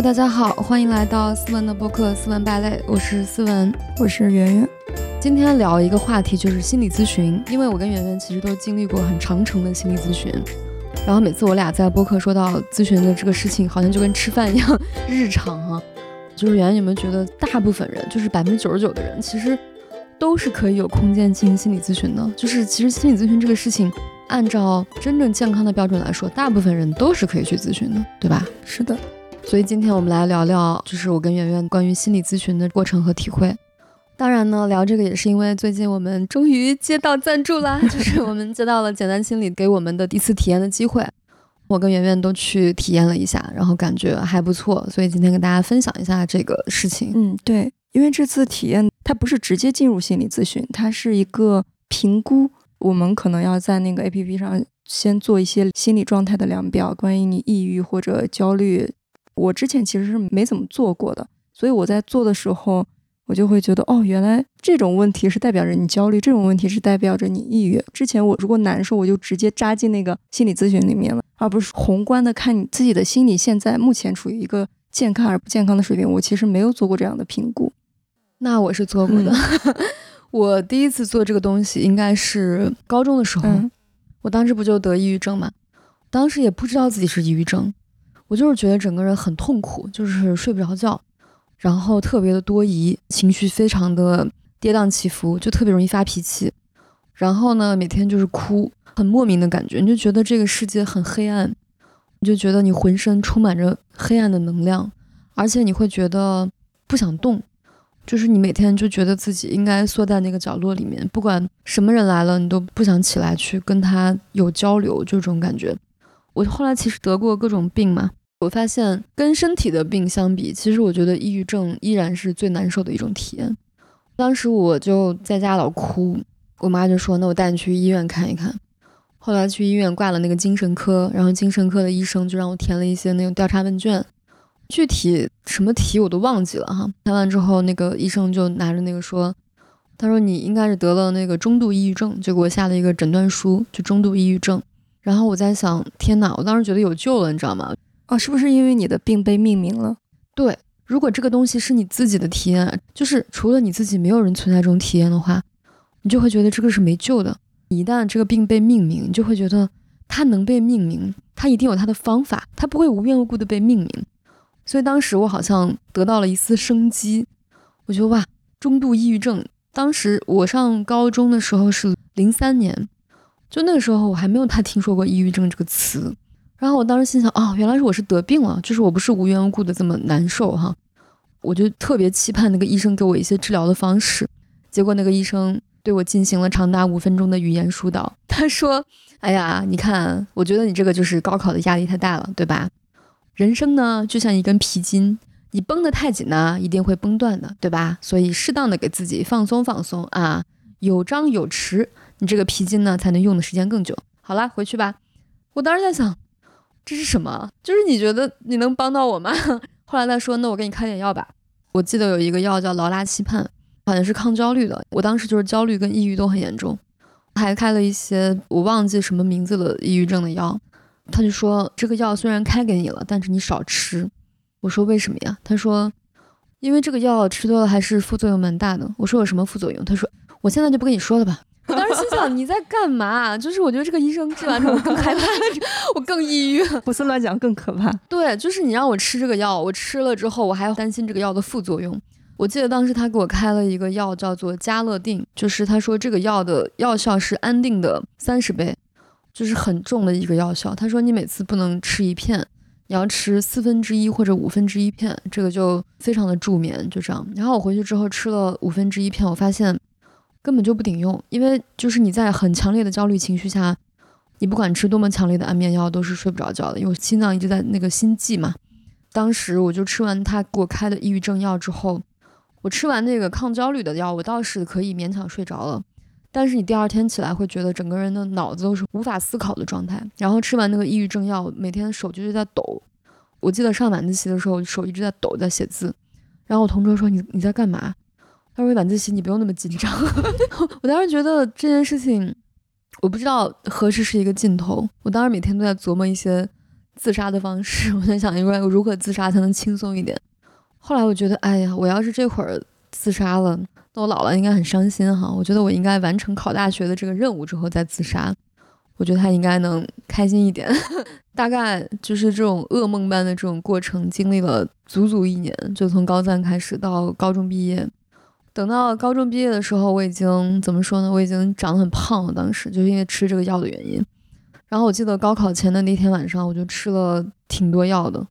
Hello，大家好，欢迎来到思文的播客《思文败类》，我是思文，我是圆圆。今天聊一个话题，就是心理咨询，因为我跟圆圆其实都经历过很长程的心理咨询，然后每次我俩在播客说到咨询的这个事情，好像就跟吃饭一样日常哈。就是圆圆有没有觉得，大部分人，就是百分之九十九的人，其实都是可以有空间进行心理咨询的？就是其实心理咨询这个事情，按照真正健康的标准来说，大部分人都是可以去咨询的，对吧？是的。所以今天我们来聊聊，就是我跟圆圆关于心理咨询的过程和体会。当然呢，聊这个也是因为最近我们终于接到赞助啦，就是我们接到了简单心理给我们的第一次体验的机会。我跟圆圆都去体验了一下，然后感觉还不错，所以今天跟大家分享一下这个事情。嗯，对，因为这次体验它不是直接进入心理咨询，它是一个评估。我们可能要在那个 APP 上先做一些心理状态的量表，关于你抑郁或者焦虑。我之前其实是没怎么做过的，所以我在做的时候，我就会觉得，哦，原来这种问题是代表着你焦虑，这种问题是代表着你抑郁。之前我如果难受，我就直接扎进那个心理咨询里面了。而不是宏观的看你自己的心理现在目前处于一个健康而不健康的水平，我其实没有做过这样的评估。那我是做过的，我第一次做这个东西应该是高中的时候，我当时不就得抑郁症嘛，当时也不知道自己是抑郁症，我就是觉得整个人很痛苦，就是睡不着觉，然后特别的多疑，情绪非常的跌宕起伏，就特别容易发脾气，然后呢，每天就是哭。很莫名的感觉，你就觉得这个世界很黑暗，你就觉得你浑身充满着黑暗的能量，而且你会觉得不想动，就是你每天就觉得自己应该缩在那个角落里面，不管什么人来了，你都不想起来去跟他有交流，就这种感觉。我后来其实得过各种病嘛，我发现跟身体的病相比，其实我觉得抑郁症依然是最难受的一种体验。当时我就在家老哭，我妈就说：“那我带你去医院看一看。”后来去医院挂了那个精神科，然后精神科的医生就让我填了一些那种调查问卷，具体什么题我都忘记了哈。填完之后，那个医生就拿着那个说，他说你应该是得了那个中度抑郁症，就给我下了一个诊断书，就中度抑郁症。然后我在想，天哪，我当时觉得有救了，你知道吗？哦，是不是因为你的病被命名了？对，如果这个东西是你自己的体验，就是除了你自己，没有人存在这种体验的话，你就会觉得这个是没救的。一旦这个病被命名，你就会觉得它能被命名，它一定有它的方法，它不会无缘无故的被命名。所以当时我好像得到了一丝生机，我觉得哇，中度抑郁症。当时我上高中的时候是零三年，就那个时候我还没有太听说过抑郁症这个词。然后我当时心想，哦，原来是我是得病了，就是我不是无缘无故的这么难受哈。我就特别期盼那个医生给我一些治疗的方式，结果那个医生。对我进行了长达五分钟的语言疏导。他说：“哎呀，你看，我觉得你这个就是高考的压力太大了，对吧？人生呢，就像一根皮筋，你绷得太紧呢，一定会绷断的，对吧？所以适当的给自己放松放松啊，有张有弛，你这个皮筋呢，才能用的时间更久。好了，回去吧。我当时在想，这是什么？就是你觉得你能帮到我吗？后来他说，那我给你开点药吧。我记得有一个药叫劳拉西泮。”好像是抗焦虑的，我当时就是焦虑跟抑郁都很严重，还开了一些我忘记什么名字的抑郁症的药。他就说这个药虽然开给你了，但是你少吃。我说为什么呀？他说因为这个药吃多了还是副作用蛮大的。我说有什么副作用？他说我现在就不跟你说了吧。我当时心想你在干嘛？就是我觉得这个医生治完之后我更害怕，我更抑郁。胡思乱想更可怕。对，就是你让我吃这个药，我吃了之后我还要担心这个药的副作用。我记得当时他给我开了一个药，叫做加乐定，就是他说这个药的药效是安定的三十倍，就是很重的一个药效。他说你每次不能吃一片，你要吃四分之一或者五分之一片，这个就非常的助眠，就这样。然后我回去之后吃了五分之一片，我发现根本就不顶用，因为就是你在很强烈的焦虑情绪下，你不管吃多么强烈的安眠药都是睡不着觉的，因为心脏一直在那个心悸嘛。当时我就吃完他给我开的抑郁症药之后。我吃完那个抗焦虑的药，我倒是可以勉强睡着了，但是你第二天起来会觉得整个人的脑子都是无法思考的状态。然后吃完那个抑郁症药，每天手就在抖。我记得上晚自习的时候，手一直在抖，在写字。然后我同桌说：“你你在干嘛？”他说：“晚自习你不用那么紧张。”我当时觉得这件事情，我不知道何时是一个尽头。我当时每天都在琢磨一些自杀的方式，我在想应该如何自杀才能轻松一点。后来我觉得，哎呀，我要是这会儿自杀了，那我老了应该很伤心哈。我觉得我应该完成考大学的这个任务之后再自杀，我觉得他应该能开心一点。大概就是这种噩梦般的这种过程，经历了足足一年，就从高三开始到高中毕业。等到高中毕业的时候，我已经怎么说呢？我已经长得很胖了。当时就是因为吃这个药的原因。然后我记得高考前的那天晚上，我就吃了挺多药的，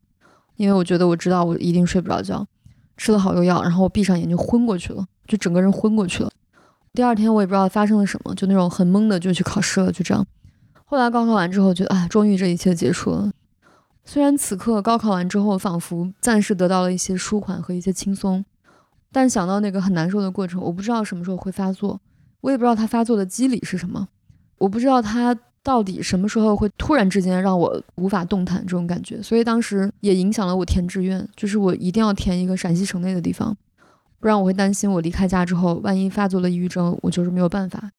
因为我觉得我知道我一定睡不着觉，吃了好多药，然后我闭上眼就昏过去了，就整个人昏过去了。第二天我也不知道发生了什么，就那种很懵的就去考试了，就这样。后来高考完之后，觉得哎，终于这一切结束了。虽然此刻高考完之后，仿佛暂时得到了一些舒缓和一些轻松。但想到那个很难受的过程，我不知道什么时候会发作，我也不知道它发作的机理是什么，我不知道它到底什么时候会突然之间让我无法动弹这种感觉，所以当时也影响了我填志愿，就是我一定要填一个陕西省内的地方，不然我会担心我离开家之后，万一发作了抑郁症，我就是没有办法。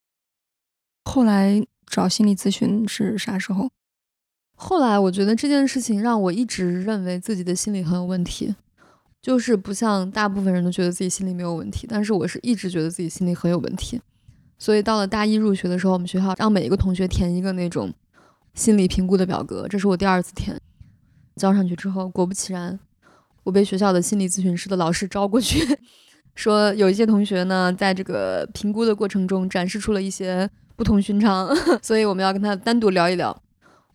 后来找心理咨询是啥时候？后来我觉得这件事情让我一直认为自己的心理很有问题。就是不像大部分人都觉得自己心里没有问题，但是我是一直觉得自己心里很有问题。所以到了大一入学的时候，我们学校让每一个同学填一个那种心理评估的表格，这是我第二次填。交上去之后，果不其然，我被学校的心理咨询师的老师招过去，说有一些同学呢，在这个评估的过程中展示出了一些不同寻常，所以我们要跟他单独聊一聊。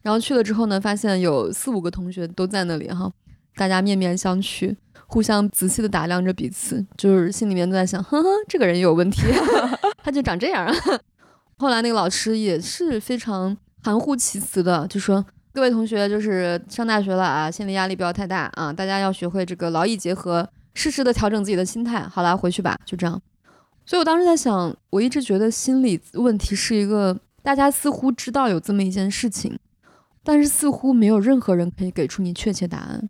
然后去了之后呢，发现有四五个同学都在那里哈，大家面面相觑。互相仔细的打量着彼此，就是心里面都在想，呵呵，这个人也有问题，他就长这样啊。后来那个老师也是非常含糊其辞的，就说各位同学，就是上大学了啊，心理压力不要太大啊，大家要学会这个劳逸结合，适时的调整自己的心态。好啦，回去吧，就这样。所以我当时在想，我一直觉得心理问题是一个大家似乎知道有这么一件事情，但是似乎没有任何人可以给出你确切答案。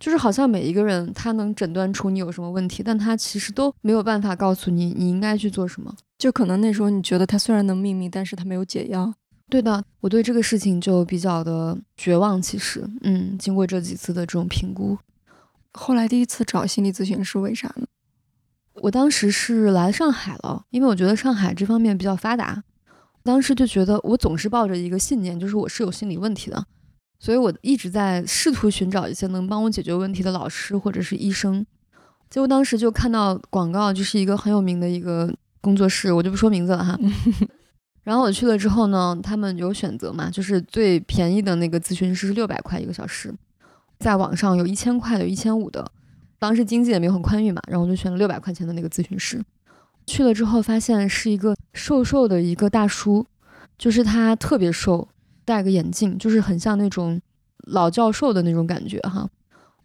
就是好像每一个人他能诊断出你有什么问题，但他其实都没有办法告诉你你应该去做什么。就可能那时候你觉得他虽然能命名，但是他没有解药。对的，我对这个事情就比较的绝望。其实，嗯，经过这几次的这种评估，后来第一次找心理咨询是为啥呢？我当时是来上海了，因为我觉得上海这方面比较发达。当时就觉得我总是抱着一个信念，就是我是有心理问题的。所以我一直在试图寻找一些能帮我解决问题的老师或者是医生，结果当时就看到广告，就是一个很有名的一个工作室，我就不说名字了哈。然后我去了之后呢，他们有选择嘛，就是最便宜的那个咨询师是六百块一个小时，在网上有一千块的，有一千五的。当时经济也没有很宽裕嘛，然后我就选了六百块钱的那个咨询师。去了之后发现是一个瘦瘦的一个大叔，就是他特别瘦。戴个眼镜，就是很像那种老教授的那种感觉哈。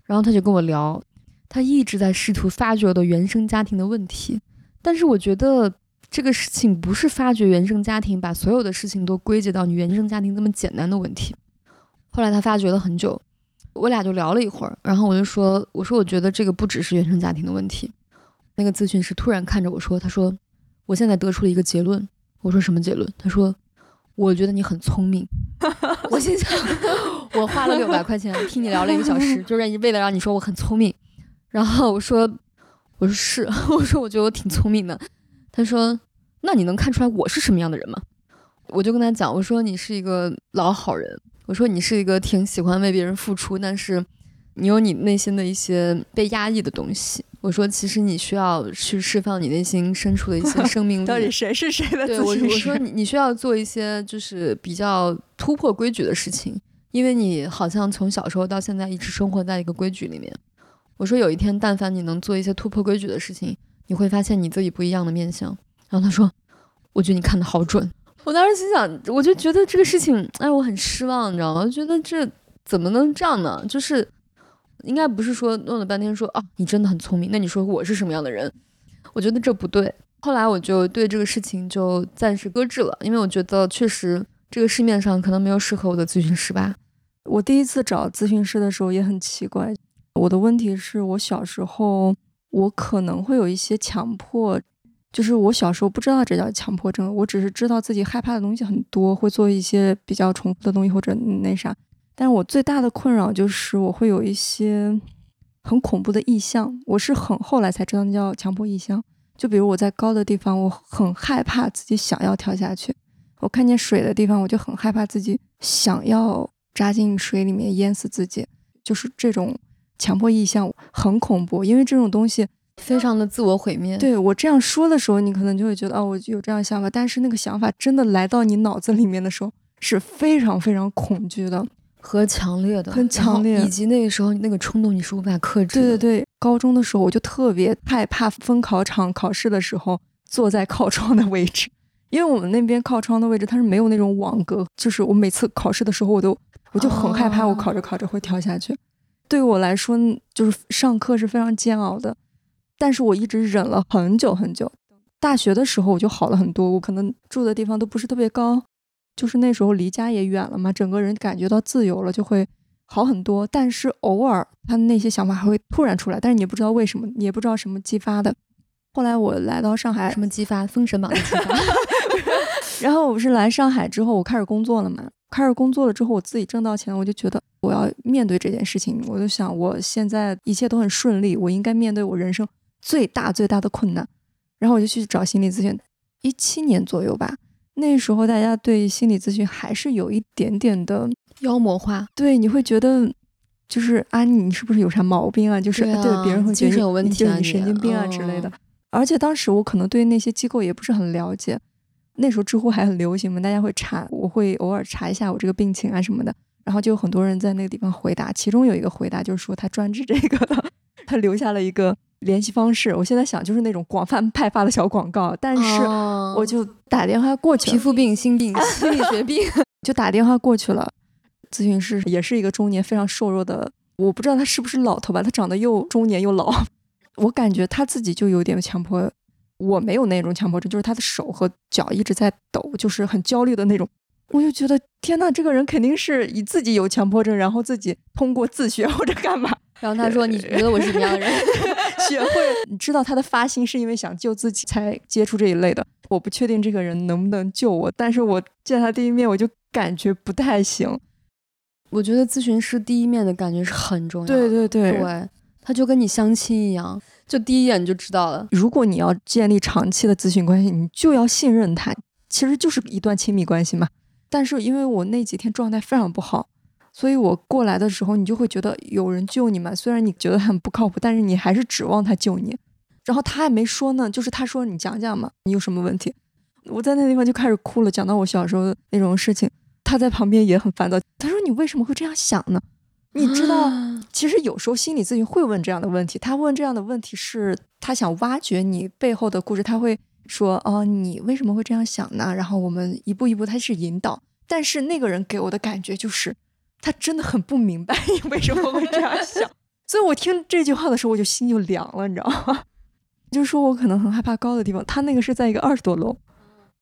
然后他就跟我聊，他一直在试图发掘的原生家庭的问题。但是我觉得这个事情不是发掘原生家庭，把所有的事情都归结到你原生家庭这么简单的问题。后来他发掘了很久，我俩就聊了一会儿，然后我就说：“我说我觉得这个不只是原生家庭的问题。”那个咨询师突然看着我说：“他说我现在得出了一个结论。”我说：“什么结论？”他说。我觉得你很聪明，我心想，我花了六百块钱听你聊了一个小时，就是为了让你说我很聪明。然后我说，我说是，我说我觉得我挺聪明的。他说，那你能看出来我是什么样的人吗？我就跟他讲，我说你是一个老好人，我说你是一个挺喜欢为别人付出，但是你有你内心的一些被压抑的东西。我说，其实你需要去释放你内心深处的一些生命力。到底谁是谁的？对我，我说你你需要做一些就是比较突破规矩的事情，因为你好像从小时候到现在一直生活在一个规矩里面。我说有一天，但凡你能做一些突破规矩的事情，你会发现你自己不一样的面相。然后他说，我觉得你看的好准。我当时心想，我就觉得这个事情，哎，我很失望，你知道吗？我觉得这怎么能这样呢？就是。应该不是说弄了半天说啊，你真的很聪明。那你说我是什么样的人？我觉得这不对。后来我就对这个事情就暂时搁置了，因为我觉得确实这个市面上可能没有适合我的咨询师吧。我第一次找咨询师的时候也很奇怪，我的问题是我小时候我可能会有一些强迫，就是我小时候不知道这叫强迫症，我只是知道自己害怕的东西很多，会做一些比较重复的东西或者那啥。但是我最大的困扰就是我会有一些很恐怖的意象，我是很后来才知道那叫强迫意象。就比如我在高的地方，我很害怕自己想要跳下去；我看见水的地方，我就很害怕自己想要扎进水里面淹死自己。就是这种强迫意象很恐怖，因为这种东西非常的自我毁灭。对我这样说的时候，你可能就会觉得哦，我有这样想法，但是那个想法真的来到你脑子里面的时候，是非常非常恐惧的。和强烈的，很强烈，以及那个时候那个冲动你是无法克制的。对对对，高中的时候我就特别害怕分考场考试的时候坐在靠窗的位置，因为我们那边靠窗的位置它是没有那种网格，就是我每次考试的时候我都我就很害怕我考着考着会跳下去。对于我来说，就是上课是非常煎熬的，但是我一直忍了很久很久。大学的时候我就好了很多，我可能住的地方都不是特别高。就是那时候离家也远了嘛，整个人感觉到自由了，就会好很多。但是偶尔他那些想法还会突然出来，但是你不知道为什么，也不知道什么激发的。后来我来到上海，什么激发？《封神榜》的激发。然后我不是来上海之后，我开始工作了嘛。开始工作了之后，我自己挣到钱，我就觉得我要面对这件事情。我就想，我现在一切都很顺利，我应该面对我人生最大最大的困难。然后我就去找心理咨询，一七年左右吧。那时候大家对心理咨询还是有一点点的妖魔化，对，你会觉得就是啊，你是不是有啥毛病啊？就是对别人会觉得有问题啊，你神经病啊之类的。而且当时我可能对那些机构也不是很了解，那时候知乎还很流行嘛，大家会查，我会偶尔查一下我这个病情啊什么的，然后就有很多人在那个地方回答，其中有一个回答就是说他专治这个的，他留下了一个。联系方式，我现在想就是那种广泛派发的小广告，但是我就打电话过去，皮肤病、心病、心理学病，就打电话过去了。咨询师也是一个中年非常瘦弱的，我不知道他是不是老头吧，他长得又中年又老，我感觉他自己就有点强迫，我没有那种强迫症，就是他的手和脚一直在抖，就是很焦虑的那种。我就觉得天呐，这个人肯定是以自己有强迫症，然后自己通过自学或者干嘛。然后他说：“ 你觉得我是什么样的人？学会 你知道他的发心是因为想救自己才接触这一类的。我不确定这个人能不能救我，但是我见他第一面我就感觉不太行。我觉得咨询师第一面的感觉是很重要。对对对，对，他就跟你相亲一样，就第一眼你就知道了。如果你要建立长期的咨询关系，你就要信任他，其实就是一段亲密关系嘛。但是因为我那几天状态非常不好。”所以我过来的时候，你就会觉得有人救你嘛。虽然你觉得很不靠谱，但是你还是指望他救你。然后他还没说呢，就是他说你讲讲嘛，你有什么问题？我在那地方就开始哭了，讲到我小时候那种事情。他在旁边也很烦躁。他说你为什么会这样想呢？你知道，其实有时候心理咨询会问这样的问题。他问这样的问题是他想挖掘你背后的故事。他会说哦，你为什么会这样想呢？然后我们一步一步，他是引导。但是那个人给我的感觉就是。他真的很不明白你为什么会这样想，所以我听这句话的时候，我就心就凉了，你知道吗？就是说我可能很害怕高的地方。他那个是在一个二十多楼，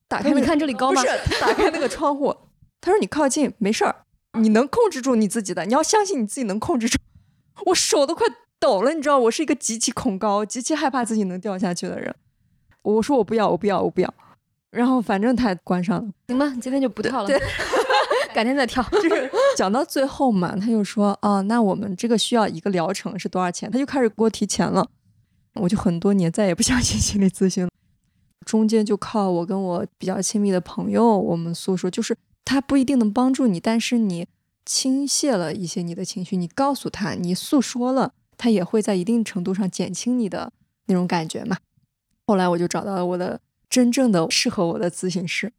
打开你看这里高吗？不是，打开那个窗户。他说你靠近没事儿，你能控制住你自己的，你要相信你自己能控制住。我手都快抖了，你知道，我是一个极其恐高、极其害怕自己能掉下去的人。我说我不要，我不要，我不要。然后反正他关上了，行吧，今天就不跳了。改天再跳，就是讲到最后嘛，他就说啊，那我们这个需要一个疗程是多少钱？他就开始给我提钱了，我就很多年再也不相信心理咨询了。中间就靠我跟我比较亲密的朋友，我们诉说，就是他不一定能帮助你，但是你倾泻了一些你的情绪，你告诉他，你诉说了，他也会在一定程度上减轻你的那种感觉嘛。后来我就找到了我的真正的适合我的咨询师。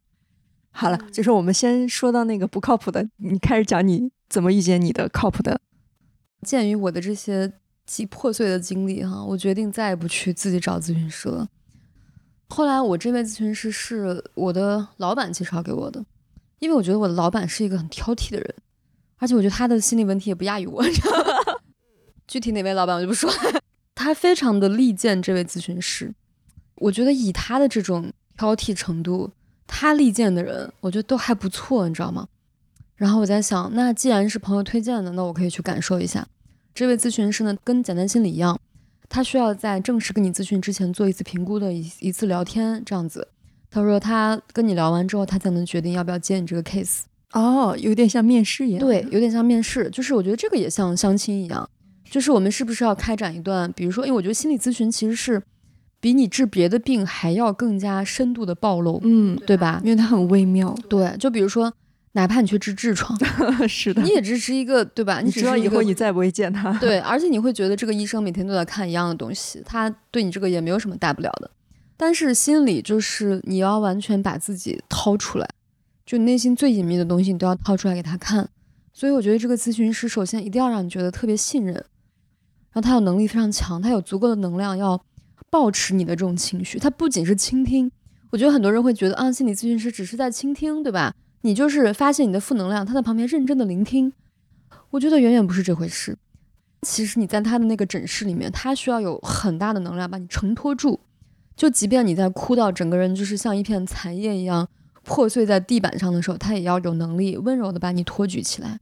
好了，就是我们先说到那个不靠谱的，你开始讲你怎么遇见你的靠谱的。鉴于我的这些极破碎的经历哈，我决定再也不去自己找咨询师了。后来我这位咨询师是我的老板介绍给我的，因为我觉得我的老板是一个很挑剔的人，而且我觉得他的心理问题也不亚于我。具体哪位老板我就不说了，他非常的力荐这位咨询师。我觉得以他的这种挑剔程度。他力荐的人，我觉得都还不错，你知道吗？然后我在想，那既然是朋友推荐的，那我可以去感受一下。这位咨询师呢，跟简单心理一样，他需要在正式跟你咨询之前做一次评估的一一次聊天，这样子。他说他跟你聊完之后，他才能决定要不要接你这个 case。哦，有点像面试一样。对，有点像面试，就是我觉得这个也像相亲一样，就是我们是不是要开展一段，比如说，因为我觉得心理咨询其实是比你治别的病还要更加深度的暴露，嗯，对吧？因为它很微妙。对，就比如说，哪怕你去治痔疮，是的，你也只是一个，对吧？你知道以后你你再不会见他。对，而且你会觉得这个医生每天都在看一样的东西，他对你这个也没有什么大不了的。但是心里就是你要完全把自己掏出来，就内心最隐秘的东西你都要掏出来给他看。所以我觉得这个咨询师首先一定要让你觉得特别信任，然后他有能力非常强，他有足够的能量要保持你的这种情绪。他不仅是倾听，我觉得很多人会觉得啊，心理咨询师只是在倾听，对吧？你就是发现你的负能量，他在旁边认真的聆听。我觉得远远不是这回事。其实你在他的那个诊室里面，他需要有很大的能量把你承托住。就即便你在哭到整个人就是像一片残叶一样破碎在地板上的时候，他也要有能力温柔的把你托举起来。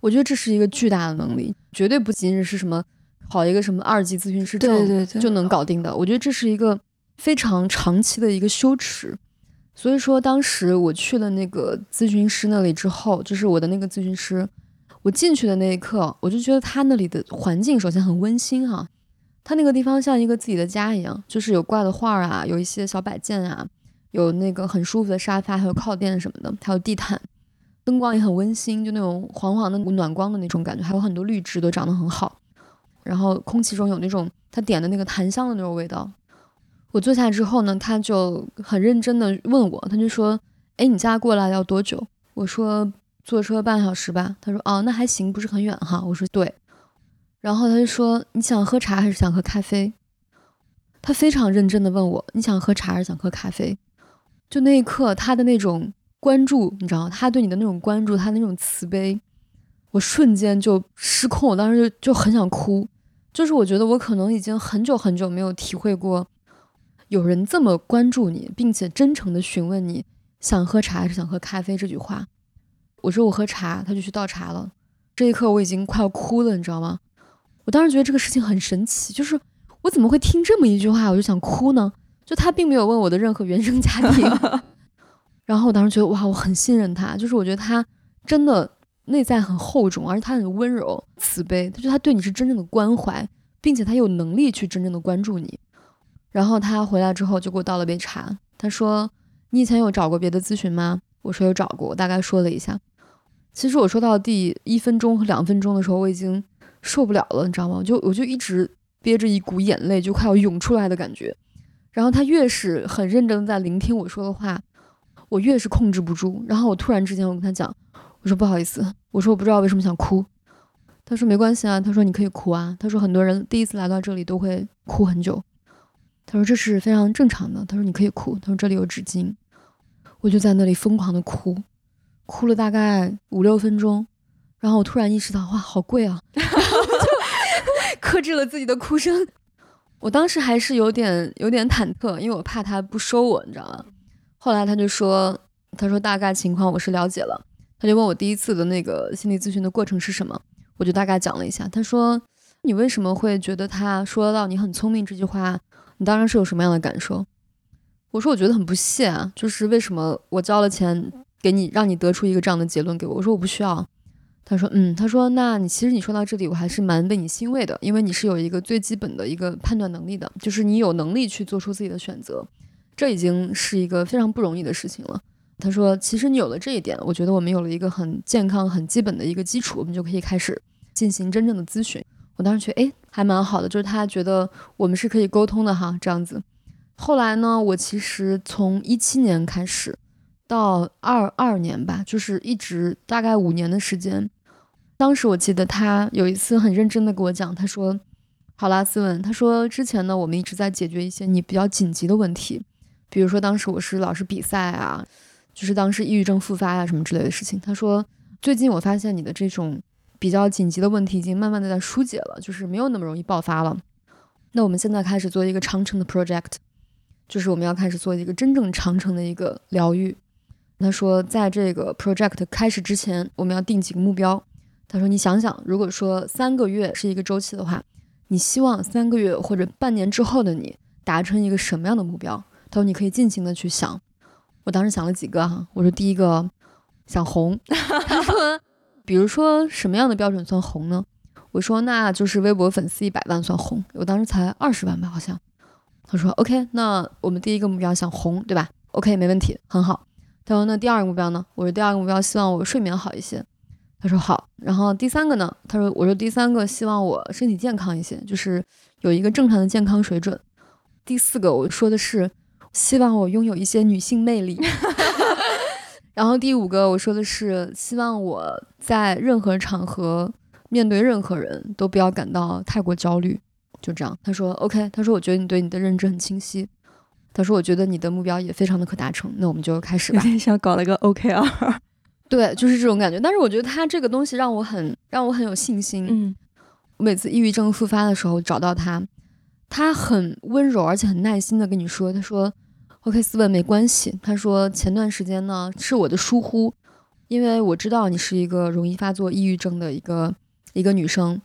我觉得这是一个巨大的能力，绝对不仅仅是什么考一个什么二级咨询师证对对就能搞定的。我觉得这是一个非常长期的一个羞耻。所以说，当时我去了那个咨询师那里之后，就是我的那个咨询师，我进去的那一刻，我就觉得他那里的环境首先很温馨哈。他那个地方像一个自己的家一样，就是有挂的画啊，有一些小摆件啊，有那个很舒服的沙发，还有靠垫什么的，还有地毯，灯光也很温馨，就那种黄黄的暖光的那种感觉，还有很多绿植都长得很好，然后空气中有那种他点的那个檀香的那种味道。我坐下之后呢，他就很认真的问我，他就说：“哎，你家过来要多久？”我说：“坐车半小时吧。”他说：“哦，那还行，不是很远哈。”我说：“对。”然后他就说：“你想喝茶还是想喝咖啡？”他非常认真的问我：“你想喝茶还是想喝咖啡？”就那一刻，他的那种关注，你知道他对你的那种关注，他那种慈悲，我瞬间就失控。我当时就就很想哭，就是我觉得我可能已经很久很久没有体会过有人这么关注你，并且真诚的询问你想喝茶还是想喝咖啡这句话。我说我喝茶，他就去倒茶了。这一刻我已经快要哭了，你知道吗？我当时觉得这个事情很神奇，就是我怎么会听这么一句话我就想哭呢？就他并没有问我的任何原生家庭，然后我当时觉得哇，我很信任他，就是我觉得他真的内在很厚重，而且他很温柔慈悲，他觉得他对你是真正的关怀，并且他有能力去真正的关注你。然后他回来之后就给我倒了杯茶，他说：“你以前有找过别的咨询吗？”我说有找过，我大概说了一下。其实我说到第一分钟和两分钟的时候，我已经。受不了了，你知道吗？我就我就一直憋着一股眼泪，就快要涌出来的感觉。然后他越是很认真的在聆听我说的话，我越是控制不住。然后我突然之间，我跟他讲，我说不好意思，我说我不知道为什么想哭。他说没关系啊，他说你可以哭啊。他说很多人第一次来到这里都会哭很久。他说这是非常正常的。他说你可以哭。他说这里有纸巾。我就在那里疯狂的哭，哭了大概五六分钟。然后我突然意识到，哇，好贵啊！克制了自己的哭声。我当时还是有点有点忐忑，因为我怕他不收我，你知道吗？后来他就说，他说大概情况我是了解了。他就问我第一次的那个心理咨询的过程是什么，我就大概讲了一下。他说，你为什么会觉得他说到你很聪明这句话，你当然是有什么样的感受？我说我觉得很不屑啊，就是为什么我交了钱给你，让你得出一个这样的结论给我？我说我不需要。他说，嗯，他说，那你其实你说到这里，我还是蛮为你欣慰的，因为你是有一个最基本的一个判断能力的，就是你有能力去做出自己的选择，这已经是一个非常不容易的事情了。他说，其实你有了这一点，我觉得我们有了一个很健康、很基本的一个基础，我们就可以开始进行真正的咨询。我当时觉得，哎，还蛮好的，就是他觉得我们是可以沟通的哈，这样子。后来呢，我其实从一七年开始到二二年吧，就是一直大概五年的时间。当时我记得他有一次很认真的跟我讲，他说：“好啦，斯文，他说之前呢，我们一直在解决一些你比较紧急的问题，比如说当时我是老是比赛啊，就是当时抑郁症复发呀什么之类的事情。他说最近我发现你的这种比较紧急的问题已经慢慢的在疏解了，就是没有那么容易爆发了。那我们现在开始做一个长程的 project，就是我们要开始做一个真正长程的一个疗愈。他说在这个 project 开始之前，我们要定几个目标。”他说：“你想想，如果说三个月是一个周期的话，你希望三个月或者半年之后的你达成一个什么样的目标？”他说：“你可以尽情的去想。”我当时想了几个哈，我说：“第一个，想红。他说，比如说什么样的标准算红呢？我说那就是微博粉丝一百万算红。我当时才二十万吧，好像。他说 OK，那我们第一个目标想红，对吧？OK，没问题，很好。他说那第二个目标呢？我说第二个目标希望我睡眠好一些。他说好。然后第三个呢？他说我说第三个希望我身体健康一些，就是有一个正常的健康水准。第四个我说的是希望我拥有一些女性魅力。然后第五个我说的是希望我在任何场合面对任何人都不要感到太过焦虑。就这样，他说 OK，他说我觉得你对你的认知很清晰，他说我觉得你的目标也非常的可达成，那我们就开始吧。有点想搞了个 OKR，对，就是这种感觉。但是我觉得他这个东西让我很让我很有信心。嗯，我每次抑郁症复发的时候找到他，他很温柔而且很耐心的跟你说，他说 OK，斯文没关系。他说前段时间呢是我的疏忽，因为我知道你是一个容易发作抑郁症的一个一个女生，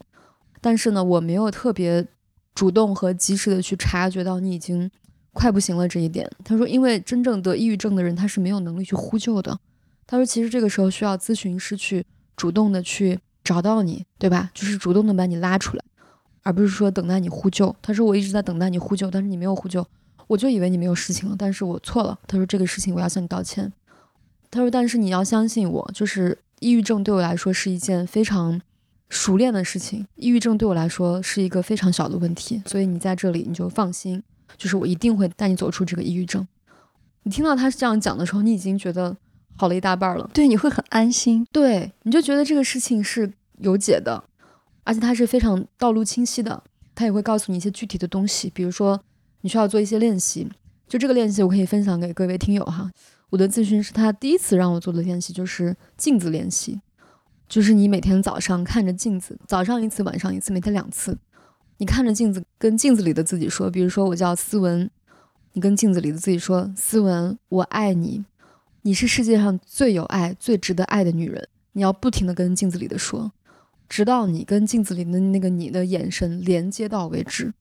但是呢我没有特别。主动和及时的去察觉到你已经快不行了这一点，他说，因为真正得抑郁症的人他是没有能力去呼救的。他说，其实这个时候需要咨询师去主动的去找到你，对吧？就是主动的把你拉出来，而不是说等待你呼救。他说，我一直在等待你呼救，但是你没有呼救，我就以为你没有事情了，但是我错了。他说，这个事情我要向你道歉。他说，但是你要相信我，就是抑郁症对我来说是一件非常。熟练的事情，抑郁症对我来说是一个非常小的问题，所以你在这里你就放心，就是我一定会带你走出这个抑郁症。你听到他是这样讲的时候，你已经觉得好了一大半了，对，你会很安心，对，你就觉得这个事情是有解的，而且他是非常道路清晰的，他也会告诉你一些具体的东西，比如说你需要做一些练习，就这个练习我可以分享给各位听友哈，我的咨询师他第一次让我做的练习就是镜子练习。就是你每天早上看着镜子，早上一次，晚上一次，每天两次。你看着镜子，跟镜子里的自己说，比如说我叫思文，你跟镜子里的自己说，思文，我爱你，你是世界上最有爱、最值得爱的女人。你要不停的跟镜子里的说，直到你跟镜子里的那个你的眼神连接到为止。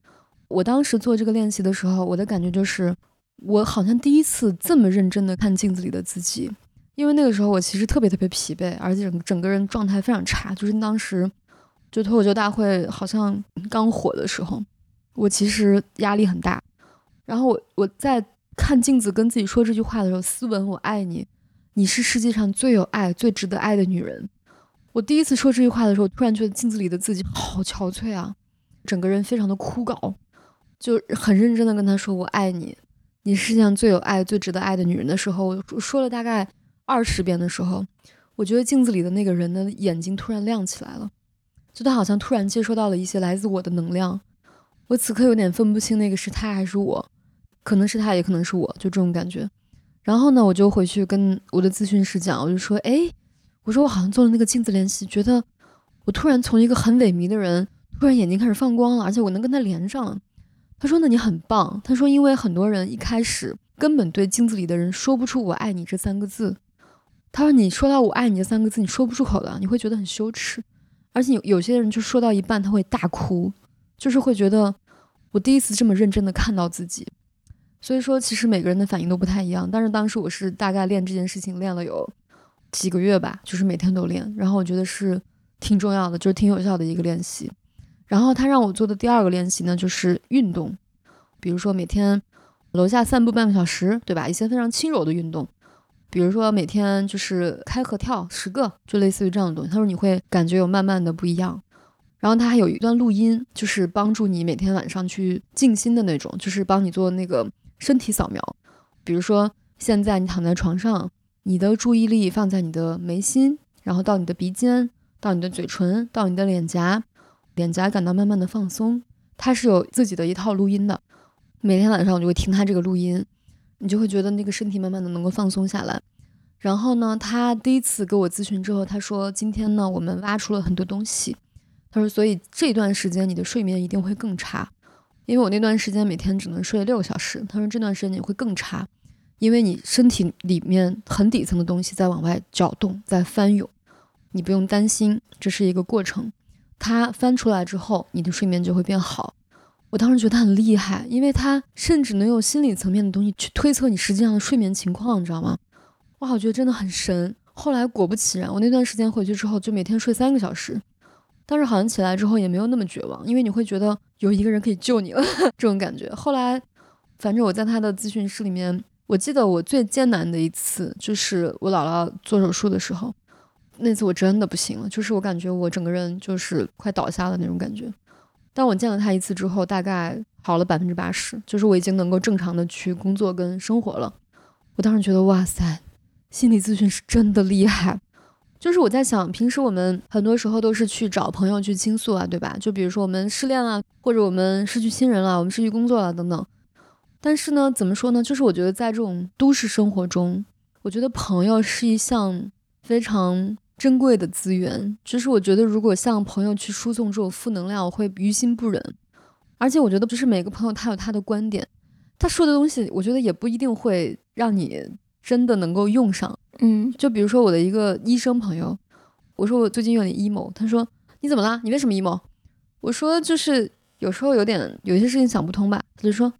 我当时做这个练习的时候，我的感觉就是，我好像第一次这么认真的看镜子里的自己。因为那个时候我其实特别特别疲惫，而且整整个人状态非常差。就是当时就脱口秀大会好像刚火的时候，我其实压力很大。然后我我在看镜子跟自己说这句话的时候，斯文，我爱你，你是世界上最有爱、最值得爱的女人。我第一次说这句话的时候，突然觉得镜子里的自己好憔悴啊，整个人非常的枯槁，就很认真的跟他说我爱你，你是世界上最有爱、最值得爱的女人的时候，我说了大概。二十遍的时候，我觉得镜子里的那个人的眼睛突然亮起来了，就他好像突然接收到了一些来自我的能量。我此刻有点分不清那个是他还是我，可能是他，也可能是我，就这种感觉。然后呢，我就回去跟我的咨询师讲，我就说：“哎，我说我好像做了那个镜子练习，觉得我突然从一个很萎靡的人，突然眼睛开始放光了，而且我能跟他连上了。”他说：“那你很棒。”他说：“因为很多人一开始根本对镜子里的人说不出‘我爱你’这三个字。”他说：“你说到‘我爱你’这三个字，你说不出口的，你会觉得很羞耻，而且有有些人就说到一半他会大哭，就是会觉得我第一次这么认真的看到自己。所以说，其实每个人的反应都不太一样。但是当时我是大概练这件事情练了有几个月吧，就是每天都练，然后我觉得是挺重要的，就是挺有效的一个练习。然后他让我做的第二个练习呢，就是运动，比如说每天楼下散步半个小时，对吧？一些非常轻柔的运动。”比如说每天就是开合跳十个，就类似于这样的东西。他说你会感觉有慢慢的不一样。然后他还有一段录音，就是帮助你每天晚上去静心的那种，就是帮你做那个身体扫描。比如说现在你躺在床上，你的注意力放在你的眉心，然后到你的鼻尖，到你的嘴唇，到你的脸颊，脸颊感到慢慢的放松。他是有自己的一套录音的，每天晚上我就会听他这个录音。你就会觉得那个身体慢慢的能够放松下来，然后呢，他第一次给我咨询之后，他说今天呢我们挖出了很多东西，他说所以这段时间你的睡眠一定会更差，因为我那段时间每天只能睡六个小时，他说这段时间你会更差，因为你身体里面很底层的东西在往外搅动，在翻涌，你不用担心，这是一个过程，它翻出来之后，你的睡眠就会变好。我当时觉得他很厉害，因为他甚至能用心理层面的东西去推测你实际上的睡眠情况，你知道吗？哇，我觉得真的很神。后来果不其然，我那段时间回去之后就每天睡三个小时，但是好像起来之后也没有那么绝望，因为你会觉得有一个人可以救你了 这种感觉。后来，反正我在他的咨询室里面，我记得我最艰难的一次就是我姥姥做手术的时候，那次我真的不行了，就是我感觉我整个人就是快倒下了那种感觉。但我见了他一次之后，大概好了百分之八十，就是我已经能够正常的去工作跟生活了。我当时觉得，哇塞，心理咨询是真的厉害。就是我在想，平时我们很多时候都是去找朋友去倾诉啊，对吧？就比如说我们失恋了，或者我们失去亲人了，我们失去工作了等等。但是呢，怎么说呢？就是我觉得在这种都市生活中，我觉得朋友是一项非常。珍贵的资源，就是我觉得，如果向朋友去输送这种负能量，我会于心不忍。而且我觉得，不是每个朋友他有他的观点，他说的东西，我觉得也不一定会让你真的能够用上。嗯，就比如说我的一个医生朋友，我说我最近有点 emo，他说你怎么啦？你为什么 emo？我说就是有时候有点有些事情想不通吧。他就说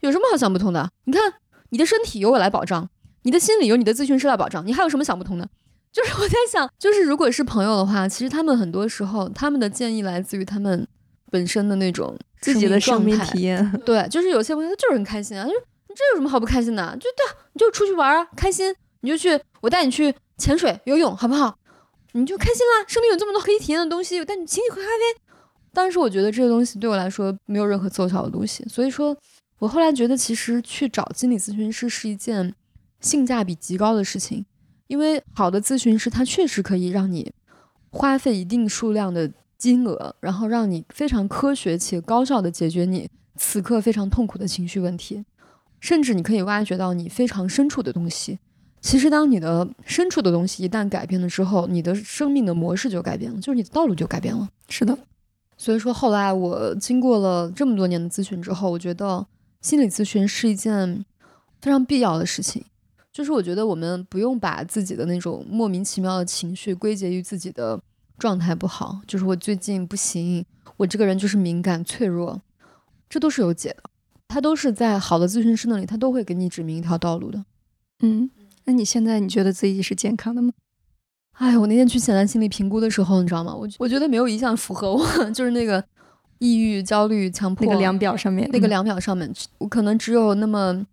有什么好想不通的？你看你的身体由我来保障，你的心理由你的咨询师来保障，你还有什么想不通的？就是我在想，就是如果是朋友的话，其实他们很多时候他们的建议来自于他们本身的那种自己的生命体验。对，就是有些朋友他就是很开心啊，就是你这有什么好不开心的？就对，啊你就出去玩啊，开心，你就去，我带你去潜水、游泳，好不好？你就开心啦。生命有这么多可以体验的东西，我带你请你喝咖啡。但是我觉得这个东西对我来说没有任何奏效的东西，所以说我后来觉得其实去找心理咨询师是一件性价比极高的事情。因为好的咨询师，他确实可以让你花费一定数量的金额，然后让你非常科学且高效的解决你此刻非常痛苦的情绪问题，甚至你可以挖掘到你非常深处的东西。其实，当你的深处的东西一旦改变了之后，你的生命的模式就改变了，就是你的道路就改变了。是的，所以说后来我经过了这么多年的咨询之后，我觉得心理咨询是一件非常必要的事情。就是我觉得我们不用把自己的那种莫名其妙的情绪归结于自己的状态不好，就是我最近不行，我这个人就是敏感脆弱，这都是有解的，他都是在好的咨询师那里，他都会给你指明一条道路的。嗯，那你现在你觉得自己是健康的吗？哎，我那天去简单心理评估的时候，你知道吗？我我觉得没有一项符合我，就是那个抑郁、焦虑、强迫那个量表上面，那个量表上面，我可能只有那么。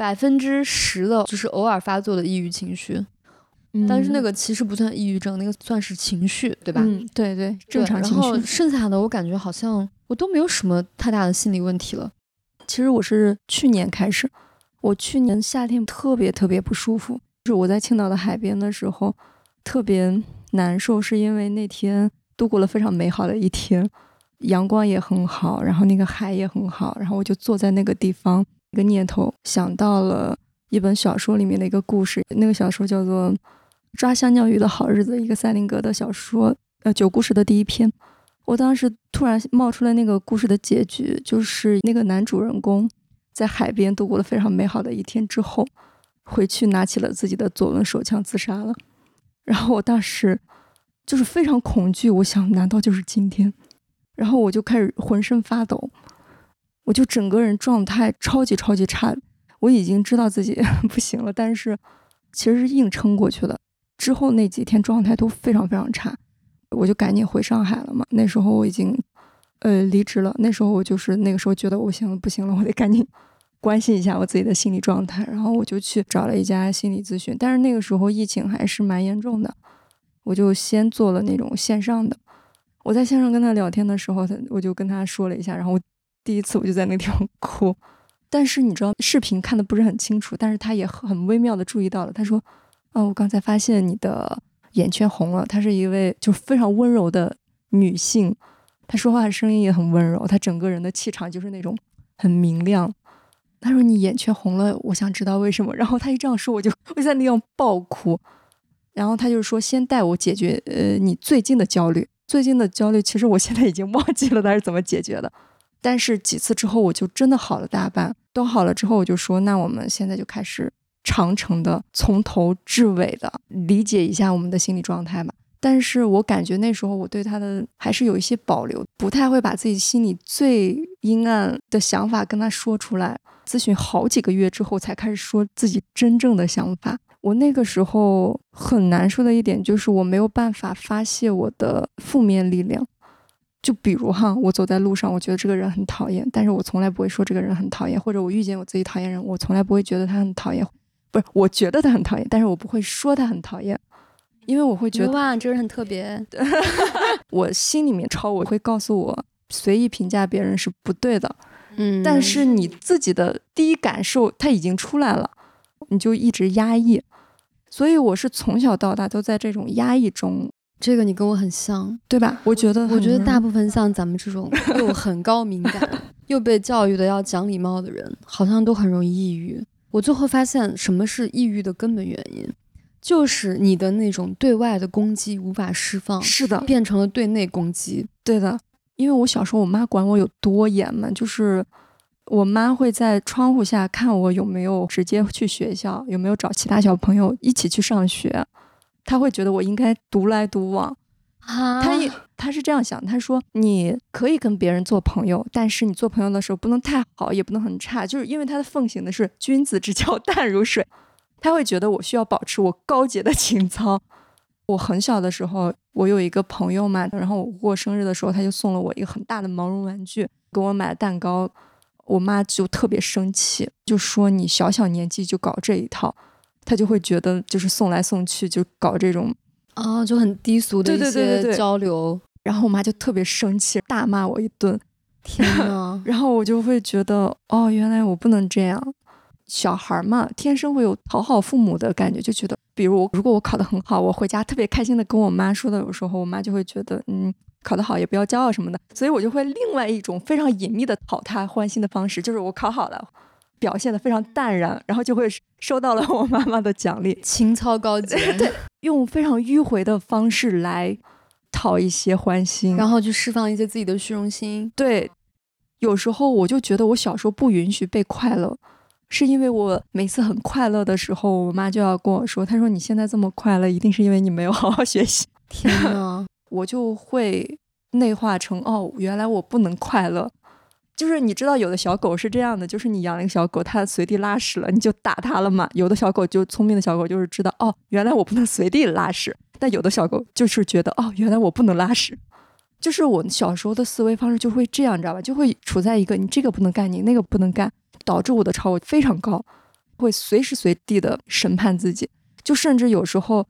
百分之十的就是偶尔发作的抑郁情绪，但是那个其实不算抑郁症，那个算是情绪，对吧？嗯，对对，正常情绪。然后剩下的我感觉好像我都没有什么太大的心理问题了。其实我是去年开始，我去年夏天特别特别不舒服，就是我在青岛的海边的时候特别难受，是因为那天度过了非常美好的一天，阳光也很好，然后那个海也很好，然后我就坐在那个地方。一个念头想到了一本小说里面的一个故事，那个小说叫做《抓香蕉鱼的好日子》，一个赛林格的小说，呃，九故事的第一篇。我当时突然冒出了那个故事的结局，就是那个男主人公在海边度过了非常美好的一天之后，回去拿起了自己的左轮手枪自杀了。然后我当时就是非常恐惧，我想难道就是今天？然后我就开始浑身发抖。我就整个人状态超级超级差，我已经知道自己 不行了，但是其实是硬撑过去的。之后那几天状态都非常非常差，我就赶紧回上海了嘛。那时候我已经呃离职了，那时候我就是那个时候觉得我行不行了，我得赶紧 关心一下我自己的心理状态，然后我就去找了一家心理咨询。但是那个时候疫情还是蛮严重的，我就先做了那种线上的。我在线上跟他聊天的时候，他我就跟他说了一下，然后。第一次我就在那地方 哭，但是你知道视频看的不是很清楚，但是他也很微妙的注意到了。他说：“啊，我刚才发现你的眼圈红了。”她是一位就非常温柔的女性，她说话的声音也很温柔，她整个人的气场就是那种很明亮。他说：“你眼圈红了，我想知道为什么。”然后他一这样说，我就会在那样爆哭。然后他就是说：“先带我解决呃你最近的焦虑，最近的焦虑，其实我现在已经忘记了他是怎么解决的。”但是几次之后，我就真的好了大半。都好了之后，我就说：“那我们现在就开始长程的，从头至尾的理解一下我们的心理状态吧。”但是我感觉那时候我对他的还是有一些保留，不太会把自己心里最阴暗的想法跟他说出来。咨询好几个月之后，才开始说自己真正的想法。我那个时候很难受的一点就是我没有办法发泄我的负面力量。就比如哈，我走在路上，我觉得这个人很讨厌，但是我从来不会说这个人很讨厌，或者我遇见我自己讨厌人，我从来不会觉得他很讨厌，不是，我觉得他很讨厌，但是我不会说他很讨厌，因为我会觉得哇，这个人很特别。我心里面超我会告诉我，随意评价别人是不对的，嗯，但是你自己的第一感受他已经出来了，你就一直压抑，所以我是从小到大都在这种压抑中。这个你跟我很像，对吧？我觉得，我觉得大部分像咱们这种 又很高敏感，又被教育的要讲礼貌的人，好像都很容易抑郁。我最后发现，什么是抑郁的根本原因，就是你的那种对外的攻击无法释放，是的，变成了对内攻击。对的，因为我小时候我妈管我有多严嘛，就是我妈会在窗户下看我有没有直接去学校，有没有找其他小朋友一起去上学。他会觉得我应该独来独往，啊，他他是这样想，他说你可以跟别人做朋友，但是你做朋友的时候不能太好，也不能很差，就是因为他的奉行的是君子之交淡如水，他会觉得我需要保持我高洁的情操。我很小的时候，我有一个朋友嘛，然后我过生日的时候，他就送了我一个很大的毛绒玩具，给我买蛋糕，我妈就特别生气，就说你小小年纪就搞这一套。他就会觉得，就是送来送去，就搞这种，啊，就很低俗的一些交流。然后我妈就特别生气，大骂我一顿。天 呐，然后我就会觉得，哦，原来我不能这样。小孩嘛，天生会有讨好父母的感觉，就觉得，比如我如果我考得很好，我回家特别开心的跟我妈说的，有时候我妈就会觉得，嗯，考得好也不要骄傲什么的。所以我就会另外一种非常隐秘的讨她欢心的方式，就是我考好了。表现的非常淡然，然后就会收到了我妈妈的奖励，情操高洁，对，用非常迂回的方式来讨一些欢心，然后去释放一些自己的虚荣心。对，有时候我就觉得我小时候不允许被快乐，是因为我每次很快乐的时候，我妈就要跟我说，她说你现在这么快乐，一定是因为你没有好好学习。天呐，我就会内化成哦，原来我不能快乐。就是你知道，有的小狗是这样的，就是你养了一个小狗，它随地拉屎了，你就打它了嘛。有的小狗就聪明的小狗，就是知道哦，原来我不能随地拉屎。但有的小狗就是觉得哦，原来我不能拉屎。就是我小时候的思维方式就会这样，你知道吧？就会处在一个你这个不能干，你那个不能干，导致我的超我非常高，会随时随地的审判自己。就甚至有时候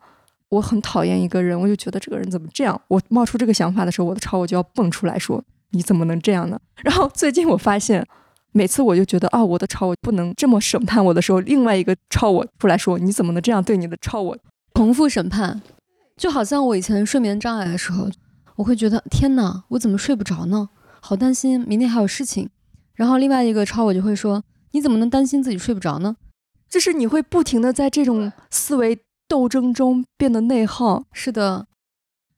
我很讨厌一个人，我就觉得这个人怎么这样？我冒出这个想法的时候，我的超我就要蹦出来说。你怎么能这样呢？然后最近我发现，每次我就觉得啊，我的超我不能这么审判我的时候，另外一个超我出来说，你怎么能这样对你的超我？重复审判，就好像我以前睡眠障碍的时候，我会觉得天哪，我怎么睡不着呢？好担心明天还有事情。然后另外一个超我就会说，你怎么能担心自己睡不着呢？就是你会不停的在这种思维斗争中变得内耗。是的。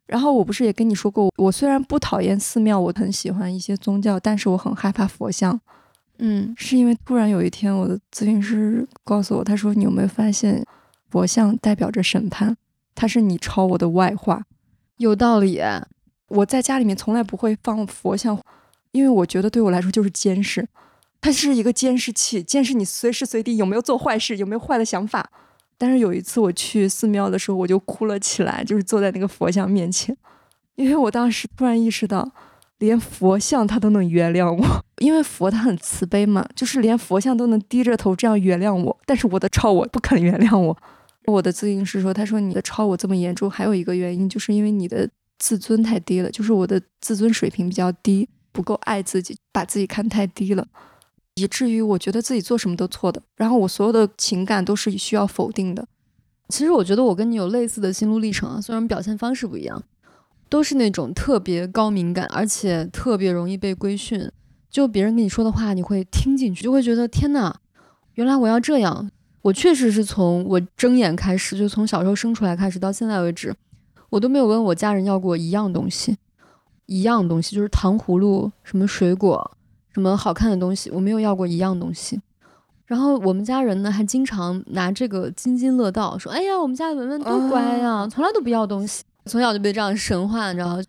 然后我不是也跟你说过，我虽然不讨厌寺庙，我很喜欢一些宗教，但是我很害怕佛像。嗯，是因为突然有一天，我的咨询师告诉我，他说：“你有没有发现，佛像代表着审判，它是你抄我的外化。”有道理。我在家里面从来不会放佛像，因为我觉得对我来说就是监视，它是一个监视器，监视你随时随地有没有做坏事，有没有坏的想法。但是有一次我去寺庙的时候，我就哭了起来，就是坐在那个佛像面前，因为我当时突然意识到，连佛像他都能原谅我，因为佛他很慈悲嘛，就是连佛像都能低着头这样原谅我，但是我的超我不肯原谅我。我的咨询师说，他说你的超我这么严重，还有一个原因就是因为你的自尊太低了，就是我的自尊水平比较低，不够爱自己，把自己看太低了。以至于我觉得自己做什么都错的，然后我所有的情感都是需要否定的。其实我觉得我跟你有类似的心路历程啊，虽然表现方式不一样，都是那种特别高敏感，而且特别容易被规训。就别人跟你说的话，你会听进去，就会觉得天哪，原来我要这样。我确实是从我睁眼开始，就从小时候生出来开始到现在为止，我都没有问我家人要过一样东西，一样东西就是糖葫芦，什么水果。什么好看的东西，我没有要过一样东西。然后我们家人呢，还经常拿这个津津乐道，说：“哎呀，我们家文文多乖呀，从来都不要东西。”从小就被这样神话，你知道吗？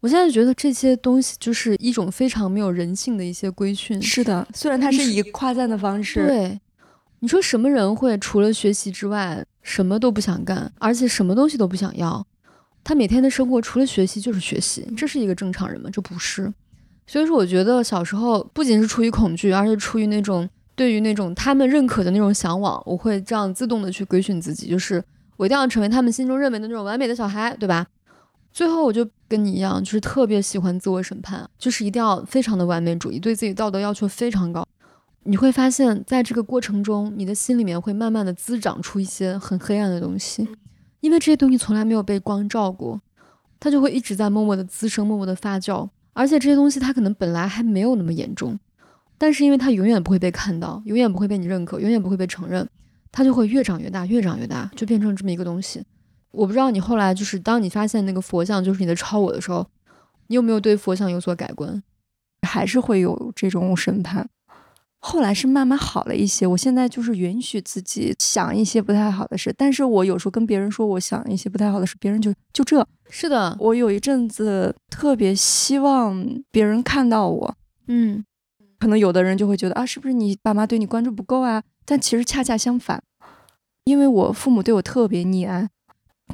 我现在觉得这些东西就是一种非常没有人性的一些规训。是的，虽然它是以夸赞的方式。对，你说什么人会除了学习之外，什么都不想干，而且什么东西都不想要。他每天的生活除了学习就是学习，这是一个正常人吗？这不是。所以说，我觉得小时候不仅是出于恐惧，而且出于那种对于那种他们认可的那种向往，我会这样自动的去规训自己，就是我一定要成为他们心中认为的那种完美的小孩，对吧？最后我就跟你一样，就是特别喜欢自我审判，就是一定要非常的完美主义，对自己道德要求非常高。你会发现在这个过程中，你的心里面会慢慢的滋长出一些很黑暗的东西。因为这些东西从来没有被光照过，它就会一直在默默的滋生，默默的发酵。而且这些东西它可能本来还没有那么严重，但是因为它永远不会被看到，永远不会被你认可，永远不会被承认，它就会越长越大，越长越大，就变成这么一个东西。我不知道你后来就是当你发现那个佛像就是你的超我的时候，你有没有对佛像有所改观？还是会有这种审判？后来是慢慢好了一些，我现在就是允许自己想一些不太好的事，但是我有时候跟别人说我想一些不太好的事，别人就就这是的。我有一阵子特别希望别人看到我，嗯，可能有的人就会觉得啊，是不是你爸妈对你关注不够啊？但其实恰恰相反，因为我父母对我特别溺爱，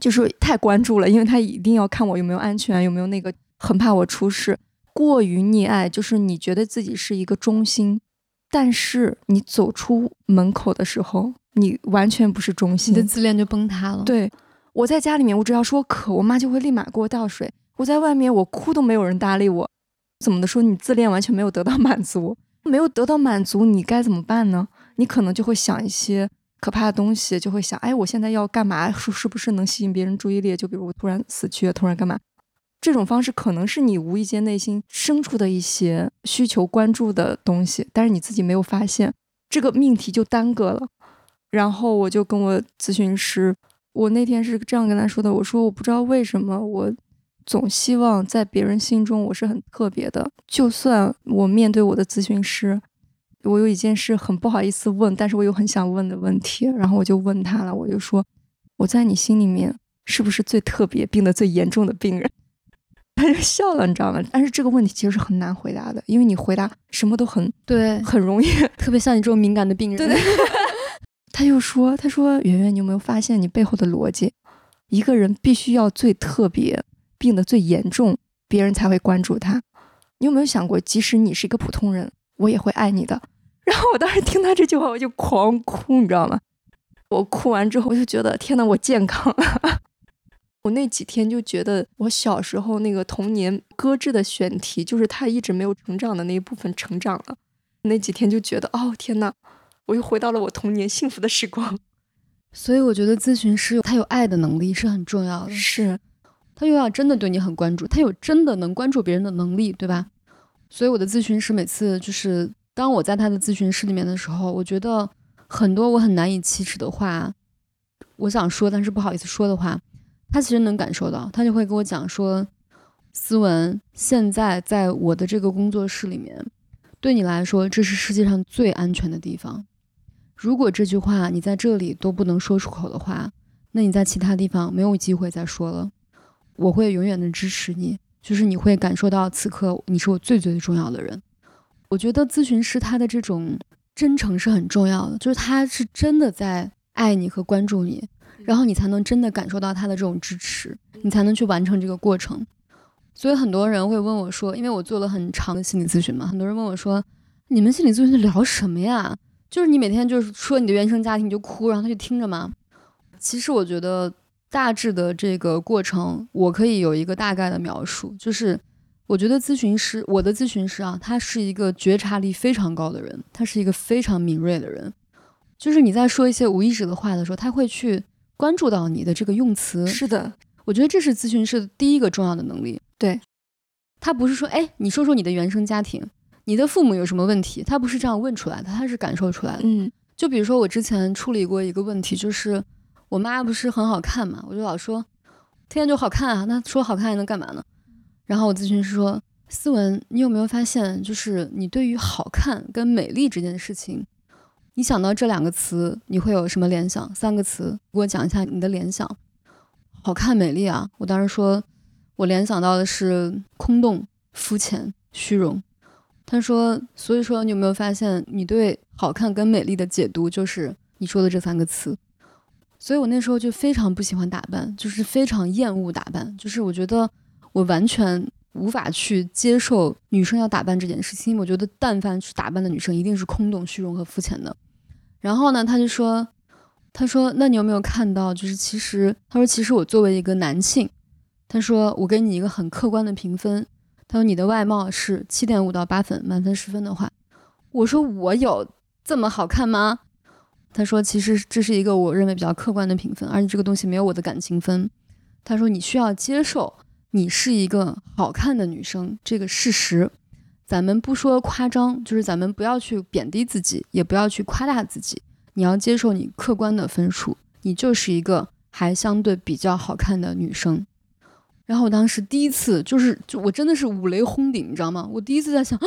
就是太关注了，因为他一定要看我有没有安全，有没有那个，很怕我出事，过于溺爱，就是你觉得自己是一个中心。但是你走出门口的时候，你完全不是中心，你的自恋就崩塌了。对，我在家里面，我只要说渴，我妈就会立马给我倒水。我在外面，我哭都没有人搭理我。怎么的说？你自恋完全没有得到满足，没有得到满足，你该怎么办呢？你可能就会想一些可怕的东西，就会想，哎，我现在要干嘛？是是不是能吸引别人注意力？就比如我突然死去，突然干嘛？这种方式可能是你无意间内心深处的一些需求、关注的东西，但是你自己没有发现，这个命题就耽搁了。然后我就跟我咨询师，我那天是这样跟他说的：“我说我不知道为什么，我总希望在别人心中我是很特别的。就算我面对我的咨询师，我有一件事很不好意思问，但是我又很想问的问题，然后我就问他了，我就说我在你心里面是不是最特别、病得最严重的病人？”他就笑了，你知道吗？但是这个问题其实是很难回答的，因为你回答什么都很对，很容易，特别像你这种敏感的病人。对对。他又说：“他说，圆圆，你有没有发现你背后的逻辑？一个人必须要最特别，病得最严重，别人才会关注他。你有没有想过，即使你是一个普通人，我也会爱你的？” 然后我当时听他这句话，我就狂哭，你知道吗？我哭完之后，我就觉得天呐，我健康了。我那几天就觉得，我小时候那个童年搁置的选题，就是他一直没有成长的那一部分成长了。那几天就觉得，哦天呐，我又回到了我童年幸福的时光。所以我觉得咨询师他有爱的能力是很重要的，是，他又要真的对你很关注，他有真的能关注别人的能力，对吧？所以我的咨询师每次就是当我在他的咨询室里面的时候，我觉得很多我很难以启齿的话，我想说但是不好意思说的话。他其实能感受到，他就会跟我讲说：“思文，现在在我的这个工作室里面，对你来说，这是世界上最安全的地方。如果这句话你在这里都不能说出口的话，那你在其他地方没有机会再说了。我会永远的支持你，就是你会感受到此刻你是我最最重要的人。我觉得咨询师他的这种真诚是很重要的，就是他是真的在爱你和关注你。”然后你才能真的感受到他的这种支持，你才能去完成这个过程。所以很多人会问我说，因为我做了很长的心理咨询嘛，很多人问我说，你们心理咨询聊什么呀？就是你每天就是说你的原生家庭你就哭，然后他就听着吗？其实我觉得大致的这个过程，我可以有一个大概的描述，就是我觉得咨询师，我的咨询师啊，他是一个觉察力非常高的人，他是一个非常敏锐的人，就是你在说一些无意识的话的时候，他会去。关注到你的这个用词是的，我觉得这是咨询师的第一个重要的能力。对，他不是说，哎，你说说你的原生家庭，你的父母有什么问题？他不是这样问出来的，他是感受出来的。嗯，就比如说我之前处理过一个问题，就是我妈不是很好看嘛，我就老说，天天就好看啊，那说好看还能干嘛呢？然后我咨询师说，思文，你有没有发现，就是你对于好看跟美丽这件事情？你想到这两个词，你会有什么联想？三个词，给我讲一下你的联想。好看、美丽啊！我当时说，我联想到的是空洞、肤浅、虚荣。他说，所以说你有没有发现，你对好看跟美丽的解读就是你说的这三个词？所以我那时候就非常不喜欢打扮，就是非常厌恶打扮，就是我觉得我完全无法去接受女生要打扮这件事情。我觉得但凡去打扮的女生一定是空洞、虚荣和肤浅的。然后呢，他就说，他说，那你有没有看到，就是其实，他说，其实我作为一个男性，他说我给你一个很客观的评分，他说你的外貌是七点五到八分，满分十分的话，我说我有这么好看吗？他说：“其实这是一个我认为比较客观的评分，而且这个东西没有我的感情分。”他说：“你需要接受你是一个好看的女生这个事实。咱们不说夸张，就是咱们不要去贬低自己，也不要去夸大自己。你要接受你客观的分数，你就是一个还相对比较好看的女生。”然后我当时第一次就是，就我真的是五雷轰顶，你知道吗？我第一次在想，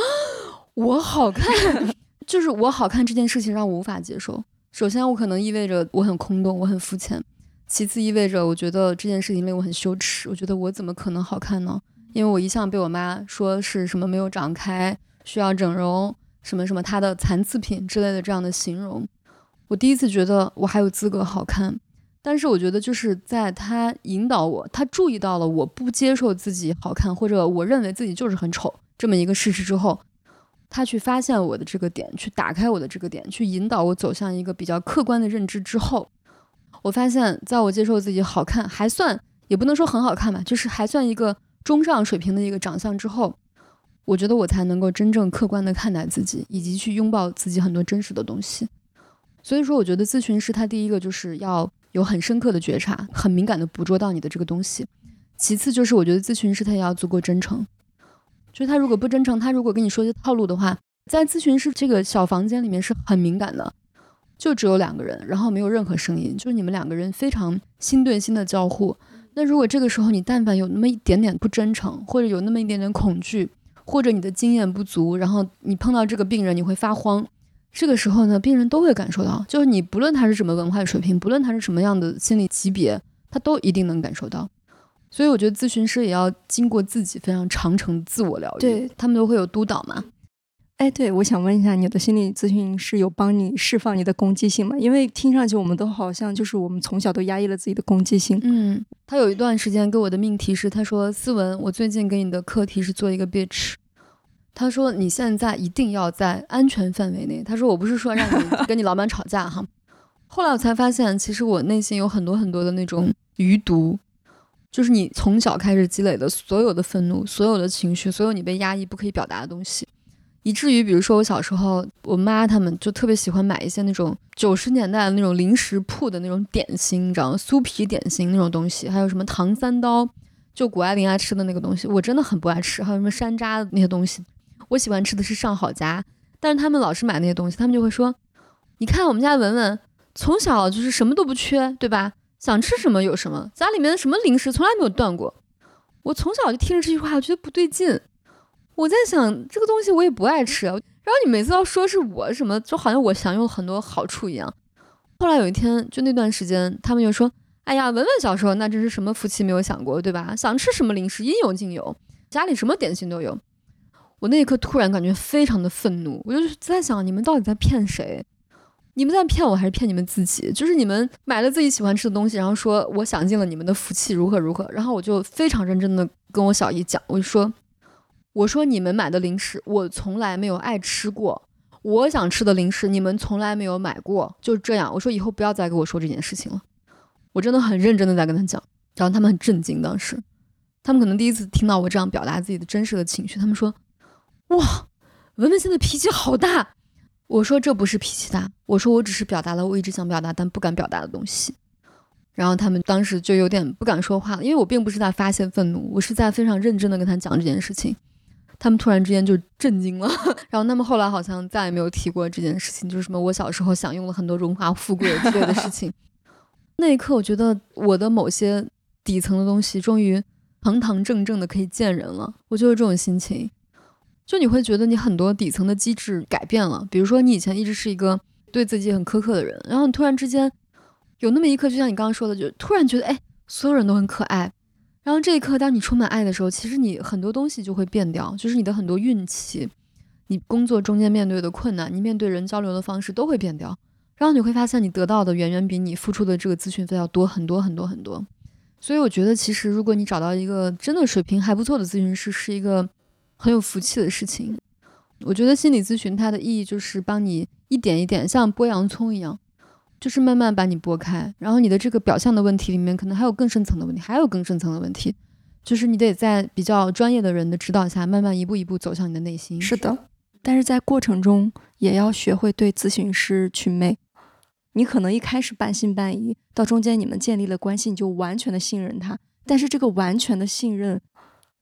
我好看，就是我好看这件事情让我无法接受。首先，我可能意味着我很空洞，我很肤浅；其次，意味着我觉得这件事情令我很羞耻。我觉得我怎么可能好看呢？因为我一向被我妈说是什么没有长开，需要整容，什么什么她的残次品之类的这样的形容。我第一次觉得我还有资格好看，但是我觉得就是在他引导我，他注意到了我不接受自己好看，或者我认为自己就是很丑这么一个事实之后。他去发现我的这个点，去打开我的这个点，去引导我走向一个比较客观的认知之后，我发现，在我接受自己好看，还算也不能说很好看吧，就是还算一个中上水平的一个长相之后，我觉得我才能够真正客观的看待自己，以及去拥抱自己很多真实的东西。所以说，我觉得咨询师他第一个就是要有很深刻的觉察，很敏感的捕捉到你的这个东西；其次就是我觉得咨询师他也要足够真诚。就是他如果不真诚，他如果跟你说些套路的话，在咨询室这个小房间里面是很敏感的，就只有两个人，然后没有任何声音，就是你们两个人非常心对心的交互。那如果这个时候你但凡有那么一点点不真诚，或者有那么一点点恐惧，或者你的经验不足，然后你碰到这个病人你会发慌，这个时候呢，病人都会感受到，就是你不论他是什么文化水平，不论他是什么样的心理级别，他都一定能感受到。所以我觉得咨询师也要经过自己非常长程自我疗愈，对他们都会有督导嘛。哎，对，我想问一下，你的心理咨询师有帮你释放你的攻击性吗？因为听上去我们都好像就是我们从小都压抑了自己的攻击性。嗯，他有一段时间给我的命题是，他说：“思文，我最近给你的课题是做一个 bitch。”他说：“你现在一定要在安全范围内。”他说：“我不是说让你 跟你老板吵架哈。”后来我才发现，其实我内心有很多很多的那种余毒。就是你从小开始积累的所有的愤怒、所有的情绪、所有你被压抑不可以表达的东西，以至于比如说我小时候，我妈他们就特别喜欢买一些那种九十年代的那种零食铺的那种点心，你知道吗？酥皮点心那种东西，还有什么糖三刀，就谷爱凌爱吃的那个东西，我真的很不爱吃。还有什么山楂的那些东西，我喜欢吃的是上好佳，但是他们老是买那些东西，他们就会说，你看我们家文文从小就是什么都不缺，对吧？想吃什么有什么，家里面的什么零食从来没有断过。我从小就听着这句话，我觉得不对劲。我在想这个东西我也不爱吃，然后你每次要说是我什么，就好像我享用很多好处一样。后来有一天，就那段时间，他们就说：“哎呀，文文小时候那真是什么福气没有享过，对吧？想吃什么零食应有尽有，家里什么点心都有。”我那一刻突然感觉非常的愤怒，我就在想，你们到底在骗谁？你们在骗我还是骗你们自己？就是你们买了自己喜欢吃的东西，然后说我享尽了你们的福气，如何如何。然后我就非常认真的跟我小姨讲，我就说，我说你们买的零食我从来没有爱吃过，我想吃的零食你们从来没有买过，就这样。我说以后不要再跟我说这件事情了。我真的很认真的在跟他讲，然后他们很震惊，当时他们可能第一次听到我这样表达自己的真实的情绪，他们说，哇，文文现在脾气好大。我说这不是脾气大，我说我只是表达了我一直想表达但不敢表达的东西。然后他们当时就有点不敢说话了，因为我并不是在发泄愤怒，我是在非常认真的跟他讲这件事情。他们突然之间就震惊了，然后他们后来好像再也没有提过这件事情，就是什么我小时候享用了很多荣华富贵之类的事情。那一刻，我觉得我的某些底层的东西终于堂堂正正的可以见人了，我就是这种心情。就你会觉得你很多底层的机制改变了，比如说你以前一直是一个对自己很苛刻的人，然后你突然之间有那么一刻，就像你刚刚说的，就突然觉得哎，所有人都很可爱。然后这一刻，当你充满爱的时候，其实你很多东西就会变掉，就是你的很多运气，你工作中间面对的困难，你面对人交流的方式都会变掉。然后你会发现你得到的远远比你付出的这个咨询费要多很多很多很多。所以我觉得，其实如果你找到一个真的水平还不错的咨询师，是一个很有福气的事情。我觉得心理咨询它的意义就是帮你一点一点像剥洋葱一样，就是慢慢把你拨开。然后你的这个表象的问题里面，可能还有更深层的问题，还有更深层的问题，就是你得在比较专业的人的指导下，慢慢一步一步走向你的内心。是的，但是在过程中也要学会对咨询师祛魅。你可能一开始半信半疑，到中间你们建立了关系，你就完全的信任他。但是这个完全的信任。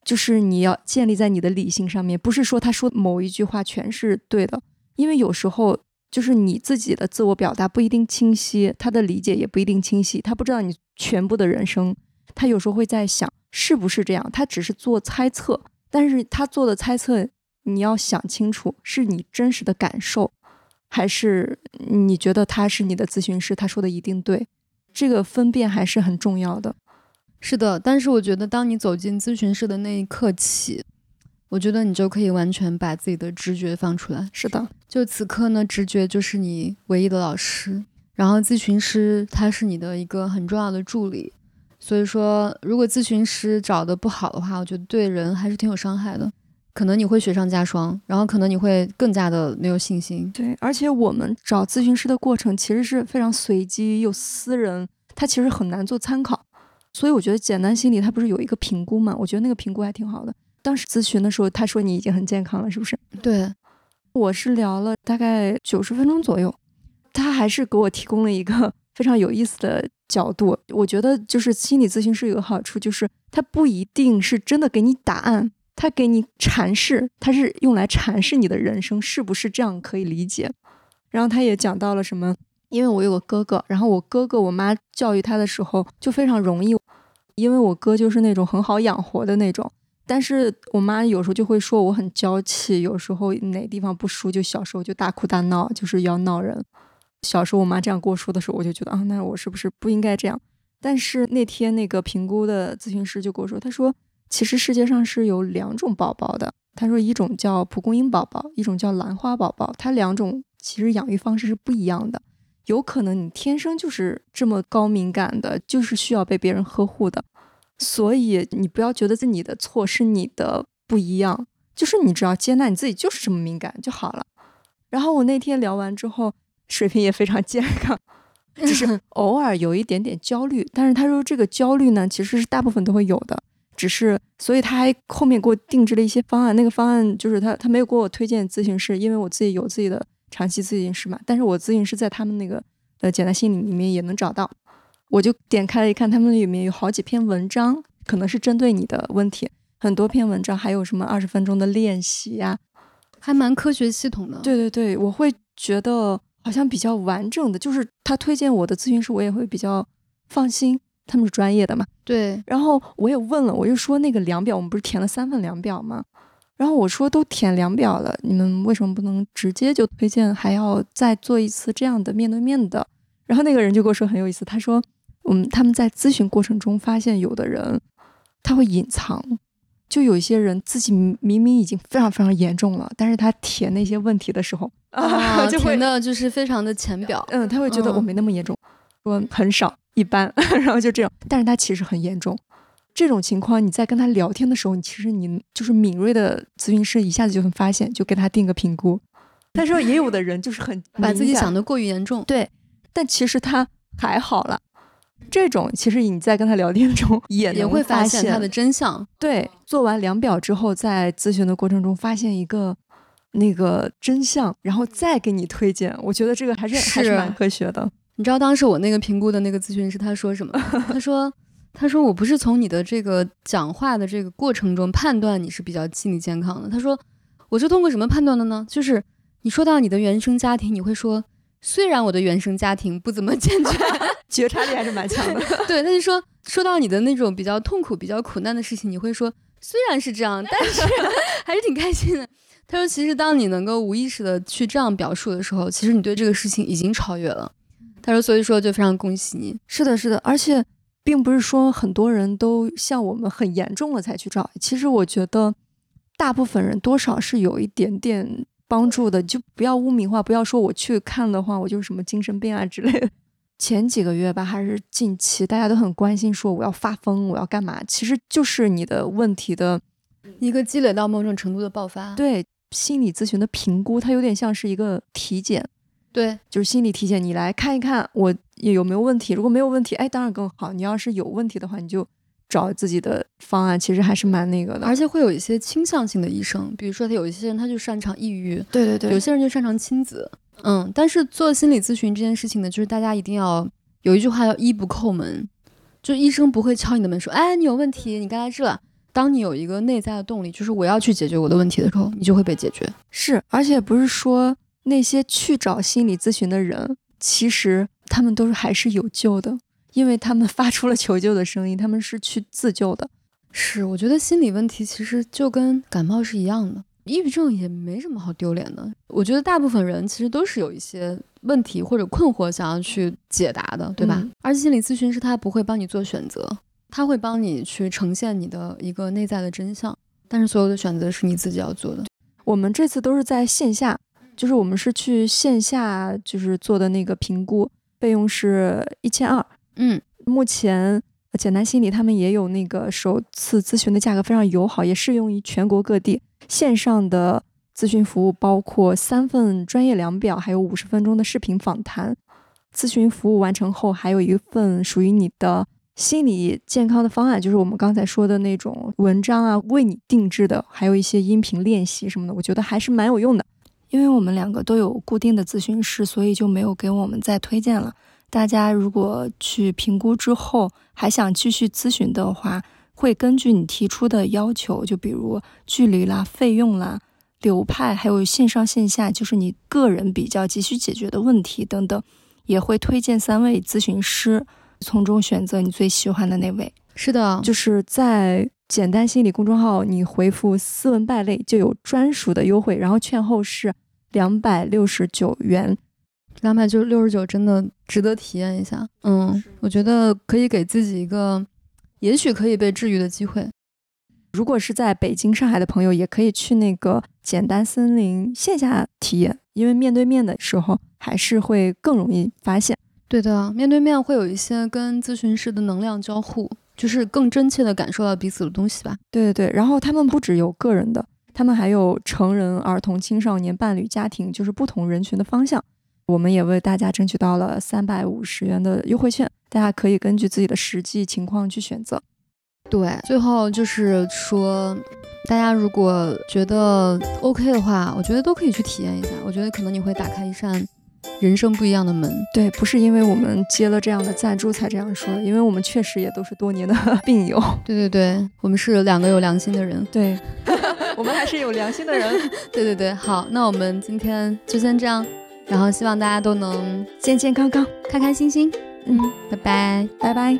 就是你要建立在你的理性上面，不是说他说某一句话全是对的，因为有时候就是你自己的自我表达不一定清晰，他的理解也不一定清晰，他不知道你全部的人生，他有时候会在想是不是这样，他只是做猜测，但是他做的猜测你要想清楚，是你真实的感受，还是你觉得他是你的咨询师，他说的一定对，这个分辨还是很重要的。是的，但是我觉得，当你走进咨询室的那一刻起，我觉得你就可以完全把自己的直觉放出来。是的，就此刻呢，直觉就是你唯一的老师，然后咨询师他是你的一个很重要的助理。所以说，如果咨询师找的不好的话，我觉得对人还是挺有伤害的，可能你会雪上加霜，然后可能你会更加的没有信心。对，而且我们找咨询师的过程其实是非常随机又私人，他其实很难做参考。所以我觉得简单心理它不是有一个评估嘛？我觉得那个评估还挺好的。当时咨询的时候，他说你已经很健康了，是不是？对，我是聊了大概九十分钟左右，他还是给我提供了一个 非常有意思的角度。我觉得就是心理咨询师有个好处，就是他不一定是真的给你答案，他给你阐释，他是用来阐释你的人生是不是这样可以理解。然后他也讲到了什么。因为我有个哥哥，然后我哥哥我妈教育他的时候就非常容易，因为我哥就是那种很好养活的那种，但是我妈有时候就会说我很娇气，有时候哪地方不舒就小时候就大哭大闹，就是要闹人。小时候我妈这样跟我说的时候，我就觉得啊，那我是不是不应该这样？但是那天那个评估的咨询师就跟我说，他说其实世界上是有两种宝宝的，他说一种叫蒲公英宝宝，一种叫兰花宝宝，它两种其实养育方式是不一样的。有可能你天生就是这么高敏感的，就是需要被别人呵护的，所以你不要觉得是你的错，是你的不一样，就是你只要接纳你自己就是这么敏感就好了。然后我那天聊完之后，水平也非常健康，就是 偶尔有一点点焦虑，但是他说这个焦虑呢，其实是大部分都会有的，只是所以他还后面给我定制了一些方案，那个方案就是他他没有给我推荐咨询师，因为我自己有自己的。长期咨询师嘛，但是我咨询师在他们那个呃简单心理里面也能找到，我就点开了一看，他们里面有好几篇文章，可能是针对你的问题，很多篇文章，还有什么二十分钟的练习呀，还蛮科学系统的。对对对，我会觉得好像比较完整的，就是他推荐我的咨询师，我也会比较放心，他们是专业的嘛。对，然后我也问了，我就说那个量表，我们不是填了三份量表吗？然后我说都填量表了，你们为什么不能直接就推荐，还要再做一次这样的面对面的？然后那个人就跟我说很有意思，他说，嗯，他们在咨询过程中发现有的人他会隐藏，就有一些人自己明明已经非常非常严重了，但是他填那些问题的时候 啊，填的就是非常的浅表，嗯，他会觉得我没那么严重，说很少一般，然后就这样，但是他其实很严重。这种情况，你在跟他聊天的时候，你其实你就是敏锐的咨询师，一下子就能发现，就给他定个评估。但是也有的人就是很把自己想的过于严重，对，但其实他还好了。这种其实你在跟他聊天中也也会发现他的真相。对，做完量表之后，在咨询的过程中发现一个那个真相，然后再给你推荐，我觉得这个还是还是蛮科学的。你知道当时我那个评估的那个咨询师他说什么？他说。他说：“我不是从你的这个讲话的这个过程中判断你是比较心理健康的。”他说：“我是通过什么判断的呢？就是你说到你的原生家庭，你会说虽然我的原生家庭不怎么健全，觉察力还是蛮强的。对，他就说说到你的那种比较痛苦、比较苦难的事情，你会说虽然是这样，但是 还是挺开心的。”他说：“其实当你能够无意识的去这样表述的时候，其实你对这个事情已经超越了。”他说：“所以说就非常恭喜你。”是的，是的，而且。并不是说很多人都像我们很严重了才去找，其实我觉得大部分人多少是有一点点帮助的，就不要污名化，不要说我去看的话，我就是什么精神病啊之类的。前几个月吧，还是近期，大家都很关心，说我要发疯，我要干嘛？其实就是你的问题的一个积累到某种程度的爆发。对心理咨询的评估，它有点像是一个体检，对，就是心理体检，你来看一看我有没有问题。如果没有问题，哎，当然更好。你要是有问题的话，你就找自己的方案，其实还是蛮那个的。而且会有一些倾向性的医生，比如说他有一些人他就擅长抑郁，对对对，有些人就擅长亲子。嗯，但是做心理咨询这件事情呢，就是大家一定要有一句话叫“医不叩门”，就医生不会敲你的门说：“哎，你有问题，你该来治了。”当你有一个内在的动力，就是我要去解决我的问题的时候，你就会被解决。是，而且不是说那些去找心理咨询的人，其实他们都是还是有救的，因为他们发出了求救的声音，他们是去自救的。是，我觉得心理问题其实就跟感冒是一样的。抑郁症也没什么好丢脸的，我觉得大部分人其实都是有一些问题或者困惑想要去解答的，对吧？而且心理咨询师他不会帮你做选择，他会帮你去呈现你的一个内在的真相，但是所有的选择是你自己要做的。我们这次都是在线下，就是我们是去线下就是做的那个评估，费用是一千二。嗯，目前简单心理他们也有那个首次咨询的价格非常友好，也适用于全国各地。线上的咨询服务包括三份专业量表，还有五十分钟的视频访谈。咨询服务完成后，还有一份属于你的心理健康的方案，就是我们刚才说的那种文章啊，为你定制的，还有一些音频练习什么的，我觉得还是蛮有用的。因为我们两个都有固定的咨询师，所以就没有给我们再推荐了。大家如果去评估之后还想继续咨询的话，会根据你提出的要求，就比如距离啦、费用啦、流派，还有线上线下，就是你个人比较急需解决的问题等等，也会推荐三位咨询师，从中选择你最喜欢的那位。是的，就是在简单心理公众号，你回复“斯文败类”就有专属的优惠，然后券后是两百六十九元，两百就六十九，真的值得体验一下。嗯，我觉得可以给自己一个。也许可以被治愈的机会。如果是在北京、上海的朋友，也可以去那个简单森林线下体验，因为面对面的时候还是会更容易发现。对的，面对面会有一些跟咨询师的能量交互，就是更真切的感受到彼此的东西吧。对对对，然后他们不只有个人的，他们还有成人、儿童、青少年、伴侣、家庭，就是不同人群的方向。我们也为大家争取到了三百五十元的优惠券。大家可以根据自己的实际情况去选择。对，最后就是说，大家如果觉得 OK 的话，我觉得都可以去体验一下。我觉得可能你会打开一扇人生不一样的门。对，不是因为我们接了这样的赞助才这样说的，因为我们确实也都是多年的 病友。对对对，我们是两个有良心的人。对，我们还是有良心的人。对对对，好，那我们今天就先这样，然后希望大家都能健健康康、开开心心。嗯，拜拜，拜拜。